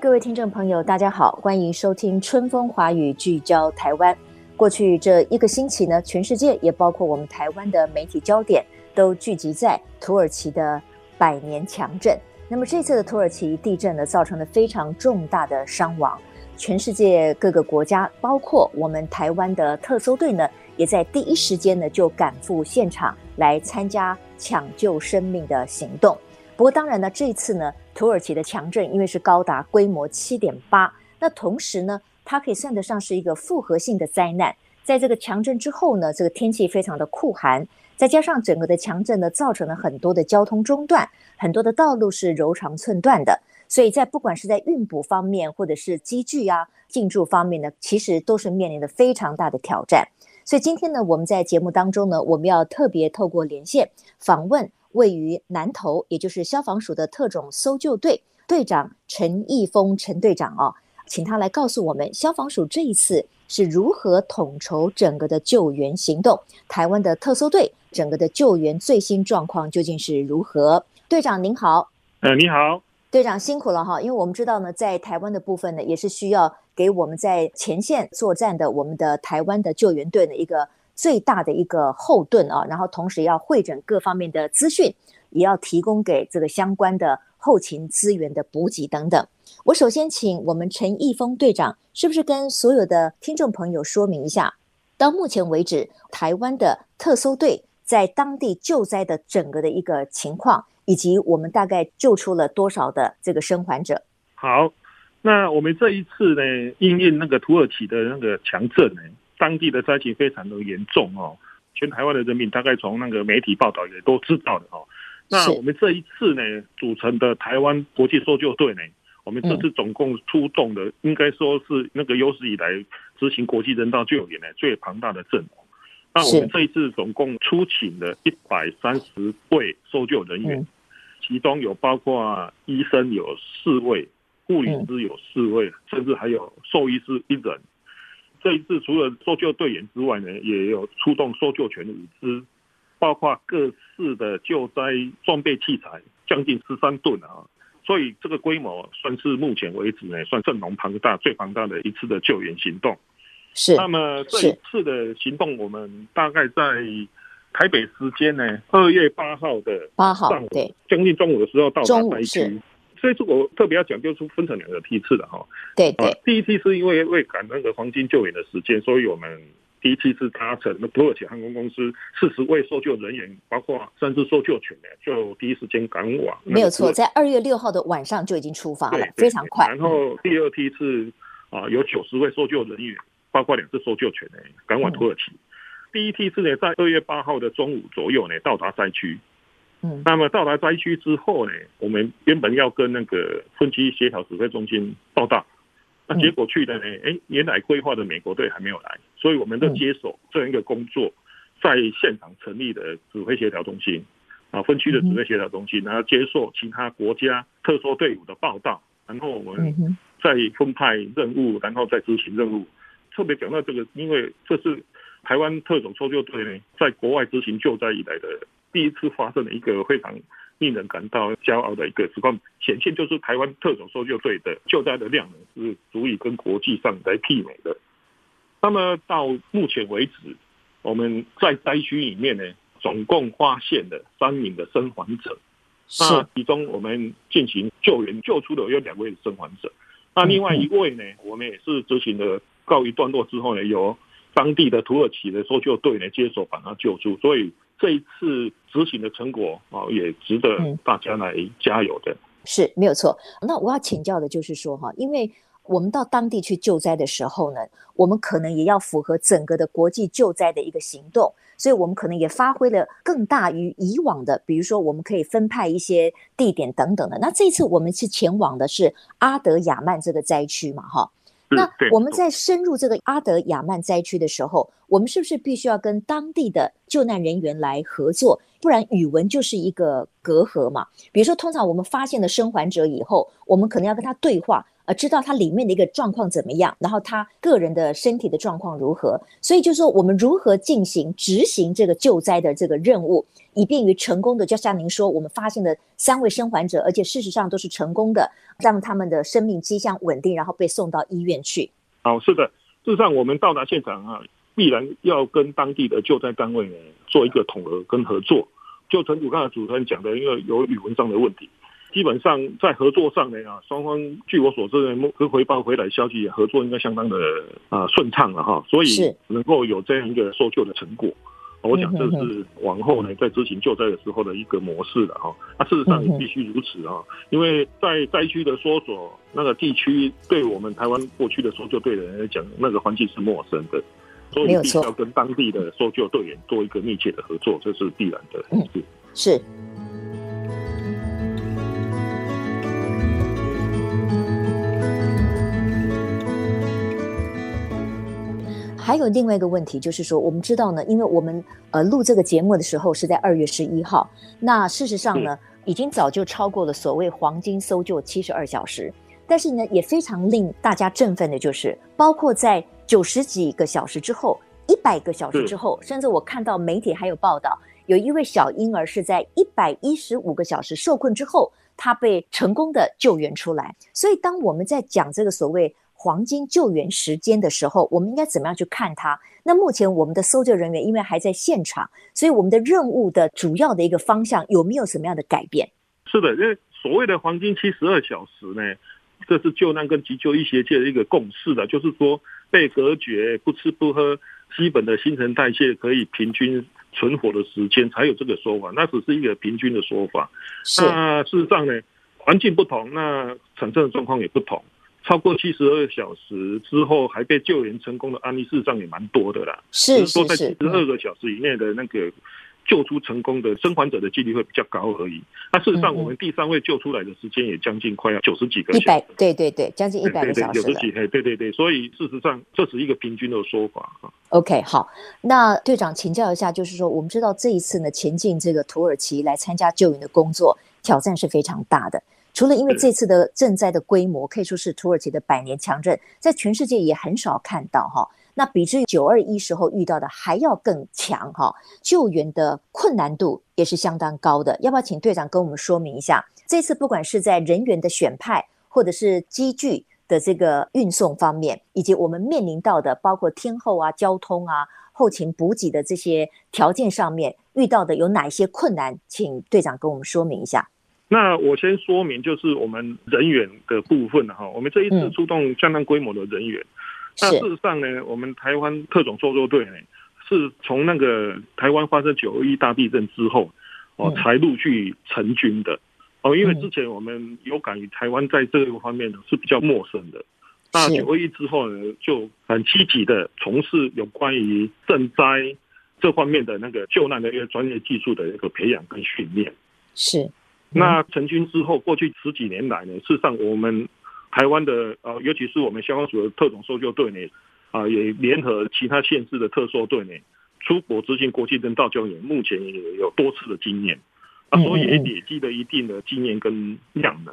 各位听众朋友，大家好，欢迎收听《春风华语》，聚焦台湾。过去这一个星期呢，全世界也包括我们台湾的媒体焦点都聚集在土耳其的百年强震。那么这次的土耳其地震呢，造成了非常重大的伤亡。全世界各个国家，包括我们台湾的特搜队呢，也在第一时间呢就赶赴现场来参加抢救生命的行动。不过当然呢，这一次呢，土耳其的强震因为是高达规模七点八，那同时呢，它可以算得上是一个复合性的灾难。在这个强震之后呢，这个天气非常的酷寒，再加上整个的强震呢，造成了很多的交通中断，很多的道路是柔肠寸断的。所以在不管是在运补方面，或者是机具啊进驻方面呢，其实都是面临的非常大的挑战。所以今天呢，我们在节目当中呢，我们要特别透过连线访问位于南投，也就是消防署的特种搜救队队长陈义峰陈队长哦，请他来告诉我们消防署这一次是如何统筹整个的救援行动，台湾的特搜队整个的救援最新状况究竟是如何？队长您好，呃，你好。队长辛苦了哈，因为我们知道呢，在台湾的部分呢，也是需要给我们在前线作战的我们的台湾的救援队的一个最大的一个后盾啊，然后同时要会诊各方面的资讯，也要提供给这个相关的后勤资源的补给等等。我首先请我们陈义峰队长，是不是跟所有的听众朋友说明一下，到目前为止，台湾的特搜队在当地救灾的整个的一个情况？以及我们大概救出了多少的这个生还者？好，那我们这一次呢，因应那个土耳其的那个强震呢，当地的灾情非常的严重哦。全台湾的人民大概从那个媒体报道也都知道的哦。那我们这一次呢，组成的台湾国际搜救队呢，我们这次总共出动的，应该说是那个有史以来执行国际人道救援呢最庞大的阵容。那我们这一次总共出勤了一百三十位搜救人员。其中有包括医生有四位，护理师有四位，甚至还有兽医师一人。这一次除了搜救队员之外呢，也有出动搜救犬的五只，包括各式的救灾装备器材，将近十三吨啊！所以这个规模算是目前为止呢，算阵容庞大、最庞大的一次的救援行动。是。那么这一次的行动，我们大概在。台北时间呢，二月八号的八号对，将近中午的时候到达灾区，所以这我特别要讲，就是分成两个批次的哈。对对，第一批是因为为赶那个黄金救援的时间，所以我们第一批是搭乘那土耳其航空公司四十位搜救人员，包括三只搜救犬呢，就第一时间赶往。没有错，在二月六号的晚上就已经出发了，非常快。然后第二批是啊，有九十位搜救人员，包括两只搜救犬呢，赶往土耳其。嗯第一批次呢，在二月八号的中午左右呢，到达灾区。嗯，那么到达灾区之后呢，我们原本要跟那个分区协调指挥中心报道，那结果去的呢，哎，原来规划的美国队还没有来，所以我们就接手这样一个工作，在现场成立的指挥协调中心啊，分区的指挥协调中心，然后接受其他国家特殊队伍的报道，然后我们再分派任务，然后再执行任务。特别讲到这个，因为这是。台湾特种搜救队呢，在国外执行救灾以来的第一次发生了一个非常令人感到骄傲的一个情况，显现就是台湾特种搜救队的救灾的量呢是足以跟国际上来媲美的。那么到目前为止，我们在灾区里面呢，总共发现了三名的生还者，那其中我们进行救援救出的有两位生还者，那另外一位呢，我们也是执行了告一段落之后呢，由。当地的土耳其的搜救队呢，接手把他救出，所以这一次执行的成果啊，也值得大家来加油的。嗯、是没有错。那我要请教的就是说哈，因为我们到当地去救灾的时候呢，我们可能也要符合整个的国际救灾的一个行动，所以我们可能也发挥了更大于以往的，比如说我们可以分派一些地点等等的。那这一次我们是前往的是阿德亚曼这个灾区嘛，哈。那我们在深入这个阿德亚曼灾区的时候，我们是不是必须要跟当地的救难人员来合作？不然语文就是一个隔阂嘛。比如说，通常我们发现了生还者以后，我们可能要跟他对话。呃，知道他里面的一个状况怎么样，然后他个人的身体的状况如何，所以就是说我们如何进行执行这个救灾的这个任务，以便于成功的，就像您说，我们发现了三位生还者，而且事实上都是成功的，让他们的生命迹象稳定，然后被送到医院去。好，是的，事实上我们到达现场啊，必然要跟当地的救灾单位呢做一个统合跟合作。就陈主刚才主持人讲的，因为有语文上的问题。基本上在合作上呢啊，双方据我所知呢，跟回报回来消息，合作应该相当的啊顺畅了哈，所以能够有这样一个搜救的成果，我想这是往后呢在执行救灾的时候的一个模式了哈。那事实上也必须如此啊，因为在灾区的搜索那个地区，对我们台湾过去的搜救队的人来讲，那个环境是陌生的，所以必须要跟当地的搜救队员做一个密切的合作，这是必然的。嗯，是。还有另外一个问题，就是说，我们知道呢，因为我们呃录这个节目的时候是在二月十一号，那事实上呢，已经早就超过了所谓黄金搜救七十二小时。但是呢，也非常令大家振奋的就是，包括在九十几个小时之后，一百个小时之后，甚至我看到媒体还有报道，有一位小婴儿是在一百一十五个小时受困之后，他被成功的救援出来。所以，当我们在讲这个所谓黄金救援时间的时候，我们应该怎么样去看它？那目前我们的搜救人员因为还在现场，所以我们的任务的主要的一个方向有没有什么样的改变？是的，因为所谓的黄金七十二小时呢，这是救难跟急救医学界的一个共识的，就是说被隔绝、不吃不喝、基本的新陈代谢可以平均存活的时间才有这个说法，那只是一个平均的说法。是那事实上呢，环境不同，那产生的状况也不同。超过七十二小时之后还被救援成功的案例，事实上也蛮多的啦。是，是说在七十二个小时以内的那个救出成功的生还者的几率会比较高而已。那事实上，我们第三位救出来的时间也将近快要九十几个小时。一百，对对对，将近一百个小时。九十几，对对对，所以事实上这是一个平均的说法。OK，好，那队长请教一下，就是说我们知道这一次呢，前进这个土耳其来参加救援的工作，挑战是非常大的。除了因为这次的赈灾的规模可以说是土耳其的百年强震，在全世界也很少看到哈。那比之九二一时候遇到的还要更强哈，救援的困难度也是相当高的。要不要请队长跟我们说明一下？这次不管是在人员的选派，或者是机具的这个运送方面，以及我们面临到的包括天候啊、交通啊、后勤补给的这些条件上面遇到的有哪些困难？请队长跟我们说明一下。那我先说明，就是我们人员的部分哈。我们这一次出动相当规模的人员，嗯、那事实上呢，我们台湾特种搜救队呢，是从那个台湾发生九二一大地震之后哦，才陆续成军的哦。因为之前我们有感于台湾在这个方面呢是比较陌生的，那九二一之后呢，就很积极的从事有关于赈灾这方面的那个救难的一个专业技术的一个培养跟训练，是。那成军之后，过去十几年来呢，事实上我们台湾的呃，尤其是我们消防署的特种搜救队呢，啊，也联合其他县市的特搜队呢，出国执行国际人道救援，目前也有多次的经验，啊，所以也累积了一定的经验跟量能。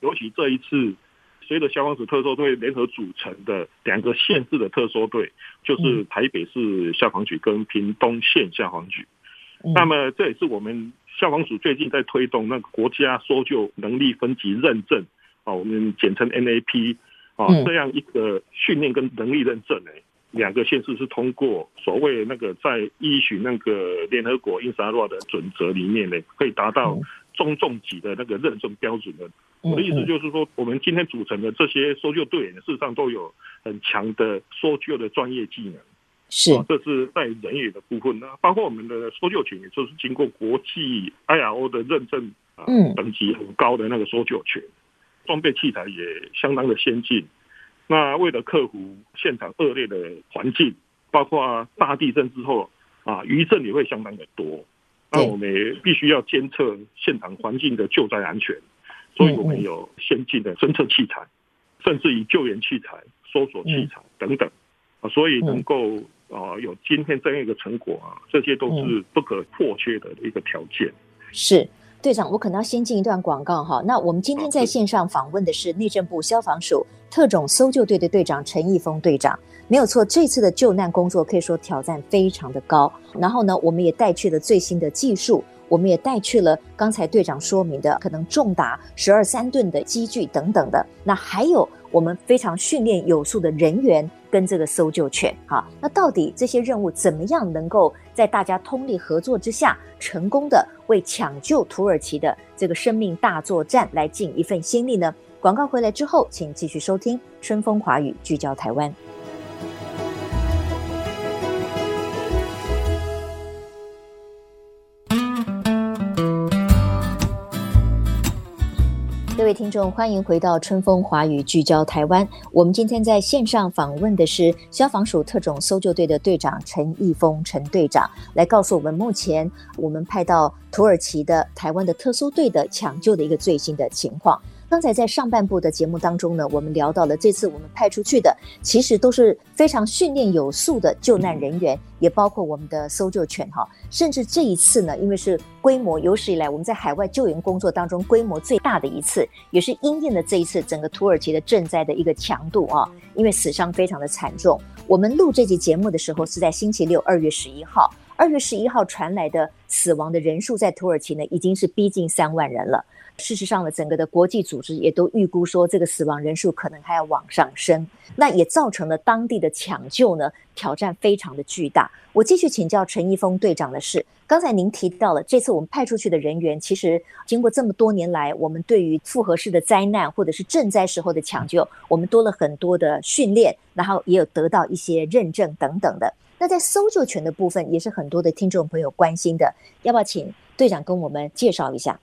尤其这一次，随着消防署特搜队联合组成的两个县市的特搜队，就是台北市消防局跟屏东县消防局。那么这也是我们。消防署最近在推动那个国家搜救能力分级认证，啊，我们简称 NAP，啊，这样一个训练跟能力认证呢，两个县市是通过所谓那个在依循那个联合国 INSARAG 的准则里面呢，可以达到中重级的那个认证标准的。我的意思就是说，我们今天组成的这些搜救队员，事实上都有很强的搜救的专业技能。是，这是在人员的部分呢，包括我们的搜救犬，也就是经过国际 IRO 的认证啊，等级很高的那个搜救犬，装备器材也相当的先进，那为了克服现场恶劣的环境，包括大地震之后啊，余震也会相当的多。那我们也必须要监测现场环境的救灾安全，所以我们有先进的侦测器材，甚至于救援器材、搜索器材等等。啊，所以能够啊有今天这样一个成果啊，这些都是不可或缺的一个条件。是。队长，我可能要先进一段广告哈。那我们今天在线上访问的是内政部消防署特种搜救队的队长陈义峰队长。没有错，这次的救难工作可以说挑战非常的高。然后呢，我们也带去了最新的技术，我们也带去了刚才队长说明的可能重达十二三吨的机具等等的。那还有我们非常训练有素的人员跟这个搜救犬哈。那到底这些任务怎么样能够在大家通力合作之下，成功的为抢救土耳其的这个生命大作战来尽一份心力呢？广告回来之后，请继续收听《春风华语》，聚焦台湾。听众，欢迎回到《春风华语》，聚焦台湾。我们今天在线上访问的是消防署特种搜救队的队长陈义峰陈队长，来告诉我们目前我们派到土耳其的台湾的特搜队的抢救的一个最新的情况。刚才在上半部的节目当中呢，我们聊到了这次我们派出去的，其实都是非常训练有素的救难人员，也包括我们的搜救犬哈。甚至这一次呢，因为是规模有史以来我们在海外救援工作当中规模最大的一次，也是因应了这一次整个土耳其的震灾的一个强度啊，因为死伤非常的惨重。我们录这期节目的时候是在星期六，二月十一号。二月十一号传来的死亡的人数在土耳其呢，已经是逼近三万人了。事实上呢，整个的国际组织也都预估说，这个死亡人数可能还要往上升。那也造成了当地的抢救呢，挑战非常的巨大。我继续请教陈一峰队长的是，刚才您提到了这次我们派出去的人员，其实经过这么多年来，我们对于复合式的灾难或者是震灾时候的抢救，我们多了很多的训练，然后也有得到一些认证等等的。那在搜救犬的部分，也是很多的听众朋友关心的，要不要请队长跟我们介绍一下？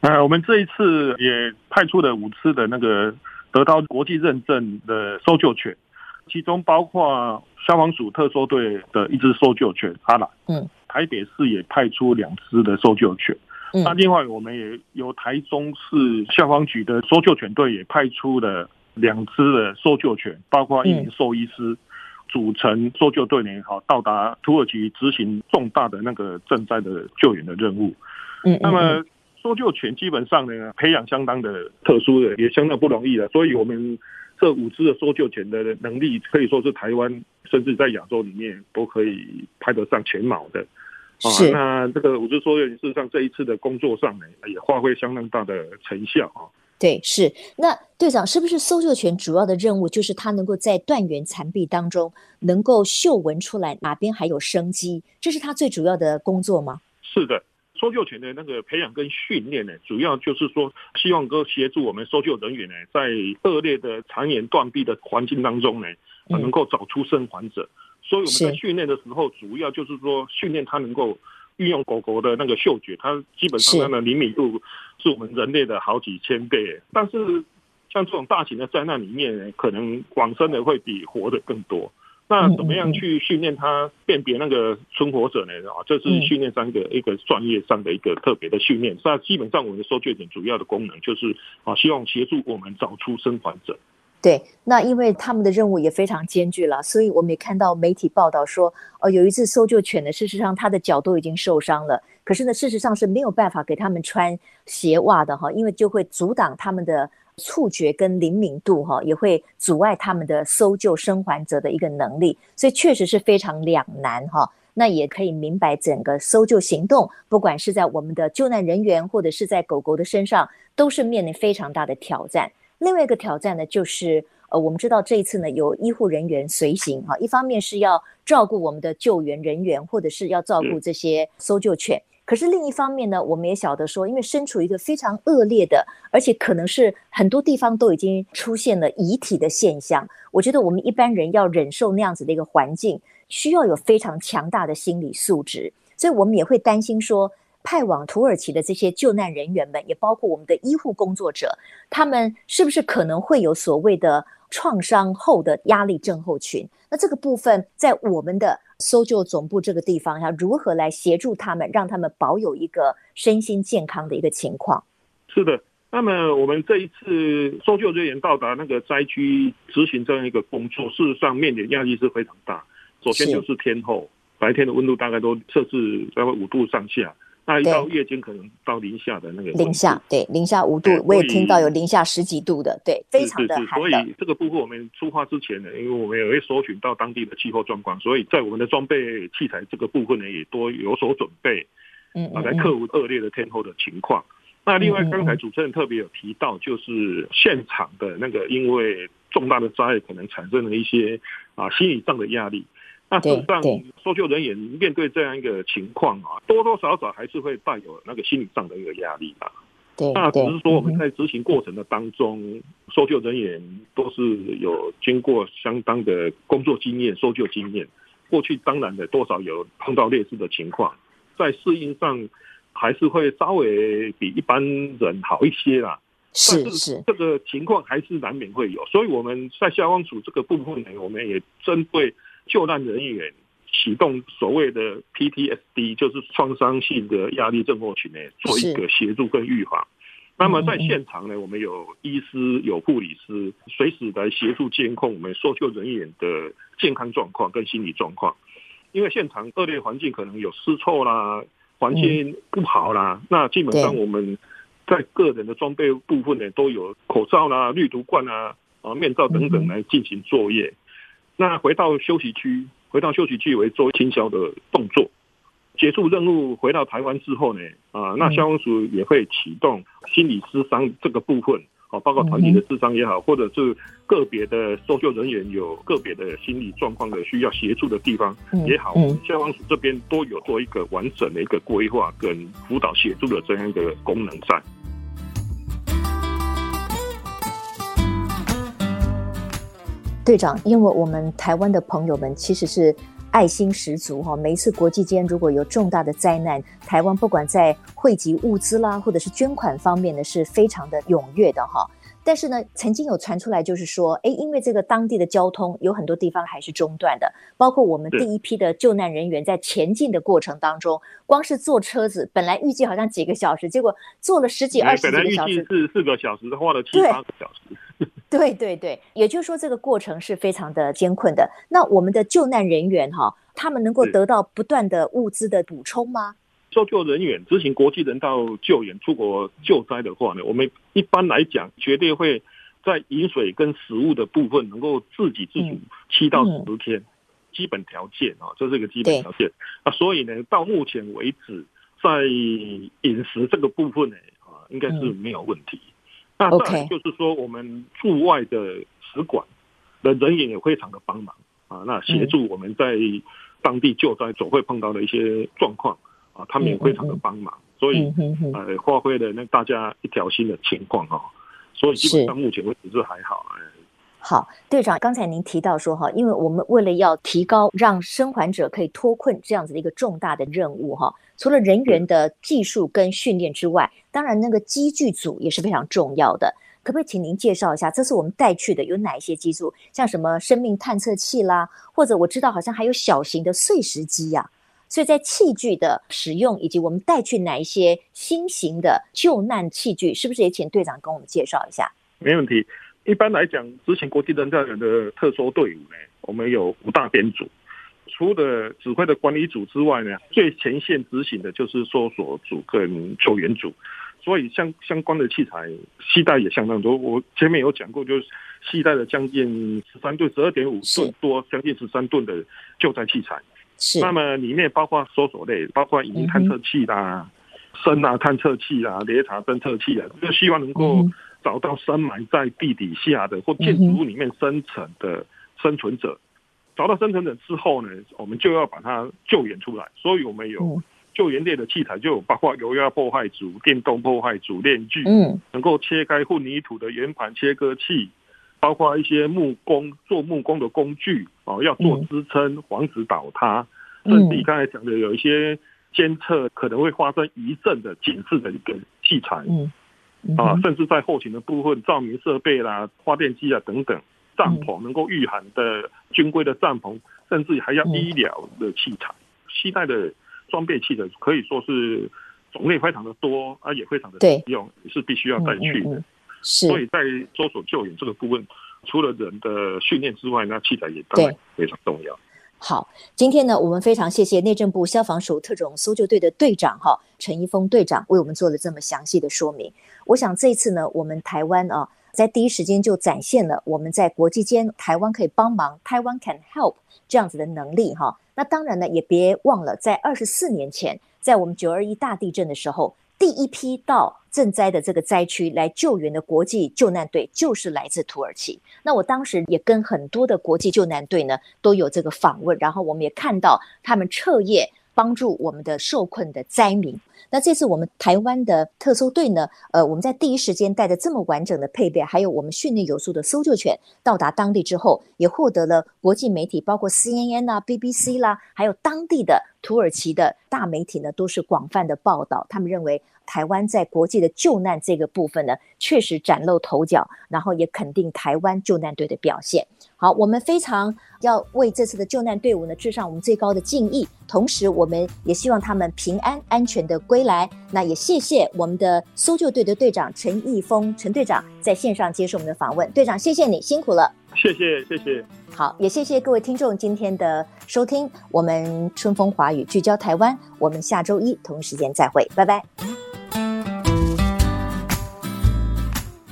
呃，我们这一次也派出了五只的那个得到国际认证的搜救犬，其中包括消防署特搜队的一只搜救犬阿兰，嗯，台北市也派出两只的搜救犬，嗯，那另外我们也由台中市消防局的搜救犬队也派出了两只的搜救犬，包括一名兽医师。组成搜救队呢，好到达土耳其执行重大的那个赈灾的救援的任务。嗯，那么搜救犬基本上呢，培养相当的特殊的，也相当不容易的。所以，我们这五只的搜救犬的能力，可以说是台湾甚至在亚洲里面都可以排得上前茅的。是。那这个五只搜救犬事实上这一次的工作上呢，也发挥相当大的成效啊。对，是那队长，是不是搜救犬主要的任务就是它能够在断垣残壁当中能够嗅闻出来哪边还有生机，这是它最主要的工作吗？是的，搜救犬的那个培养跟训练呢，主要就是说希望能够协助我们搜救人员呢，在恶劣的残垣断壁的环境当中呢，能够找出生还者。嗯、所以我们在训练的时候，主要就是说训练它能够。运用狗狗的那个嗅觉，它基本上它的灵敏度是我们人类的好几千倍。但是像这种大型的灾难里面，可能往生的会比活的更多。那怎么样去训练它辨别那个存活者呢？啊，这是训练上的一个专业上的一个特别的训练。那基本上我们的搜救犬主要的功能就是啊，希望协助我们找出生还者。对，那因为他们的任务也非常艰巨了，所以我们也看到媒体报道说，哦，有一只搜救犬呢，事实上它的脚都已经受伤了，可是呢，事实上是没有办法给他们穿鞋袜的哈，因为就会阻挡他们的触觉跟灵敏度哈，也会阻碍他们的搜救生还者的一个能力，所以确实是非常两难哈。那也可以明白，整个搜救行动，不管是在我们的救难人员，或者是在狗狗的身上，都是面临非常大的挑战。另外一个挑战呢，就是呃，我们知道这一次呢，有医护人员随行哈，一方面是要照顾我们的救援人员，或者是要照顾这些搜救犬。可是另一方面呢，我们也晓得说，因为身处一个非常恶劣的，而且可能是很多地方都已经出现了遗体的现象。我觉得我们一般人要忍受那样子的一个环境，需要有非常强大的心理素质，所以我们也会担心说。派往土耳其的这些救难人员们，也包括我们的医护工作者，他们是不是可能会有所谓的创伤后的压力症候群。那这个部分在我们的搜救总部这个地方，要如何来协助他们，让他们保有一个身心健康的一个情况？是的，那么我们这一次搜救人员到达那个灾区执行这样一个工作，事实上面临压力是非常大。首先就是天候，白天的温度大概都摄氏大概五度上下。那一到夜间可能到零下的那个零下，对，零下五度，我也听到有零下十几度的，对，非常的。所以这个部分我们出发之前呢，因为我们也会搜寻到当地的气候状况，所以在我们的装备器材这个部分呢，也多有所准备，嗯，来克服恶劣的天候的情况。那另外，刚才主持人特别有提到，就是现场的那个因为重大的灾害可能产生了一些啊心理上的压力。那事实上，搜救人员面对这样一个情况啊，多多少少还是会带有那个心理上的一个压力吧。对，那只是说我们在执行过程的当中，搜救人员都是有经过相当的工作经验、搜救经验。过去当然的多少有碰到类似的情况，在适应上还是会稍微比一般人好一些啦。是是，这个情况还是难免会有。所以我们在消防署这个部分呢，我们也针对。救难人员启动所谓的 PTSD，就是创伤性的压力症候群呢，做一个协助跟预防。那么在现场呢，我们有医师、有护理师，随时来协助监控我们搜救人员的健康状况跟心理状况。因为现场恶劣环境可能有湿臭啦，环境不好啦，那基本上我们在个人的装备部分呢，都有口罩啦、滤毒罐啊、啊面罩等等来进行作业。那回到休息区，回到休息区为做清消的动作。结束任务回到台湾之后呢，啊，那消防署也会启动心理咨商这个部分，啊，包括团体的咨商也好，或者是个别的搜救人员有个别的心理状况的需要协助的地方也好，消防署这边都有做一个完整的一个规划跟辅导协助的这样一个功能在。队长，因为我们台湾的朋友们其实是爱心十足哈，每一次国际间如果有重大的灾难，台湾不管在汇集物资啦，或者是捐款方面呢，是非常的踊跃的哈。但是呢，曾经有传出来，就是说，哎，因为这个当地的交通有很多地方还是中断的，包括我们第一批的救难人员在前进的过程当中，光是坐车子，本来预计好像几个小时，结果坐了十几二十几个小时，是四个小时，花了七八个小时。对对对，也就是说，这个过程是非常的艰困的。那我们的救难人员哈，他们能够得到不断的物资的补充吗？搜救人员执行国际人道救援出国救灾的话呢，我们一般来讲绝对会在饮水跟食物的部分能够自给自足七到十天，基本条件啊，这是一个基本条件啊。所以呢，到目前为止，在饮食这个部分呢，啊，应该是没有问题。那再就是说，我们驻外的使馆的人员也非常的帮忙啊，那协助我们在当地救灾总会碰到的一些状况啊，他们也非常的帮忙，所以呃发挥了那大家一条心的情况啊，所以基本上目前为止是还好。好，队长，刚才您提到说哈，因为我们为了要提高让生还者可以脱困这样子的一个重大的任务哈，除了人员的技术跟训练之外，当然那个机具组也是非常重要的。可不可以请您介绍一下，这是我们带去的有哪一些机组？像什么生命探测器啦，或者我知道好像还有小型的碎石机呀。所以在器具的使用以及我们带去哪一些新型的救难器具，是不是也请队长跟我们介绍一下？没问题。一般来讲，执行国际人道的特殊队伍呢，我们有五大编组。除了指挥的管理组之外呢，最前线执行的就是搜索组跟救援组。所以相相关的器材携带也相当多。我前面有讲过，就是携带了将近十三吨、十二点五吨多，将近十三吨的救灾器材。是。那么里面包括搜索类，包括影音探测器啦、声呐探测器啦、雷达侦测器啊，就希望能够。找到深埋在地底下的或建筑物里面生存的生存者，找到生存者之后呢，我们就要把它救援出来。所以我们有救援类的器材，就有包括油压破坏组、电动破坏组、链锯，嗯，能够切开混凝土的圆盘切割器，包括一些木工做木工的工具哦，要做支撑，防止倒塌。甚至刚才讲的有一些监测可能会发生余震的警示的一个器材。啊，甚至在后勤的部分，照明设备啦、发电机啊等等，帐篷能够御寒的军规的帐篷，甚至还要医疗的器材，携带的装备器的可以说是种类非常的多啊，也非常的实用，是必须要带去的。是，所以在搜索救援这个部分，除了人的训练之外，那器材也当然非常重要。好，今天呢，我们非常谢谢内政部消防署特种搜救队的队长哈陈一峰队长为我们做了这么详细的说明。我想这次呢，我们台湾啊，在第一时间就展现了我们在国际间台湾可以帮忙，台湾 can help 这样子的能力哈。那当然呢，也别忘了在二十四年前，在我们九二一大地震的时候，第一批到赈灾的这个灾区来救援的国际救难队就是来自土耳其。那我当时也跟很多的国际救难队呢都有这个访问，然后我们也看到他们彻夜帮助我们的受困的灾民。那这次我们台湾的特搜队呢，呃，我们在第一时间带着这么完整的配备，还有我们训练有素的搜救犬到达当地之后，也获得了国际媒体，包括 CNN 啊、BBC 啦，还有当地的土耳其的大媒体呢，都是广泛的报道。他们认为。台湾在国际的救难这个部分呢，确实崭露头角，然后也肯定台湾救难队的表现。好，我们非常要为这次的救难队伍呢致上我们最高的敬意，同时我们也希望他们平安安全的归来。那也谢谢我们的搜救队的队长陈义峰陈队长在线上接受我们的访问。队长，谢谢你辛苦了。谢谢谢谢。好，也谢谢各位听众今天的收听。我们春风华语聚焦台湾，我们下周一同一时间再会，拜拜。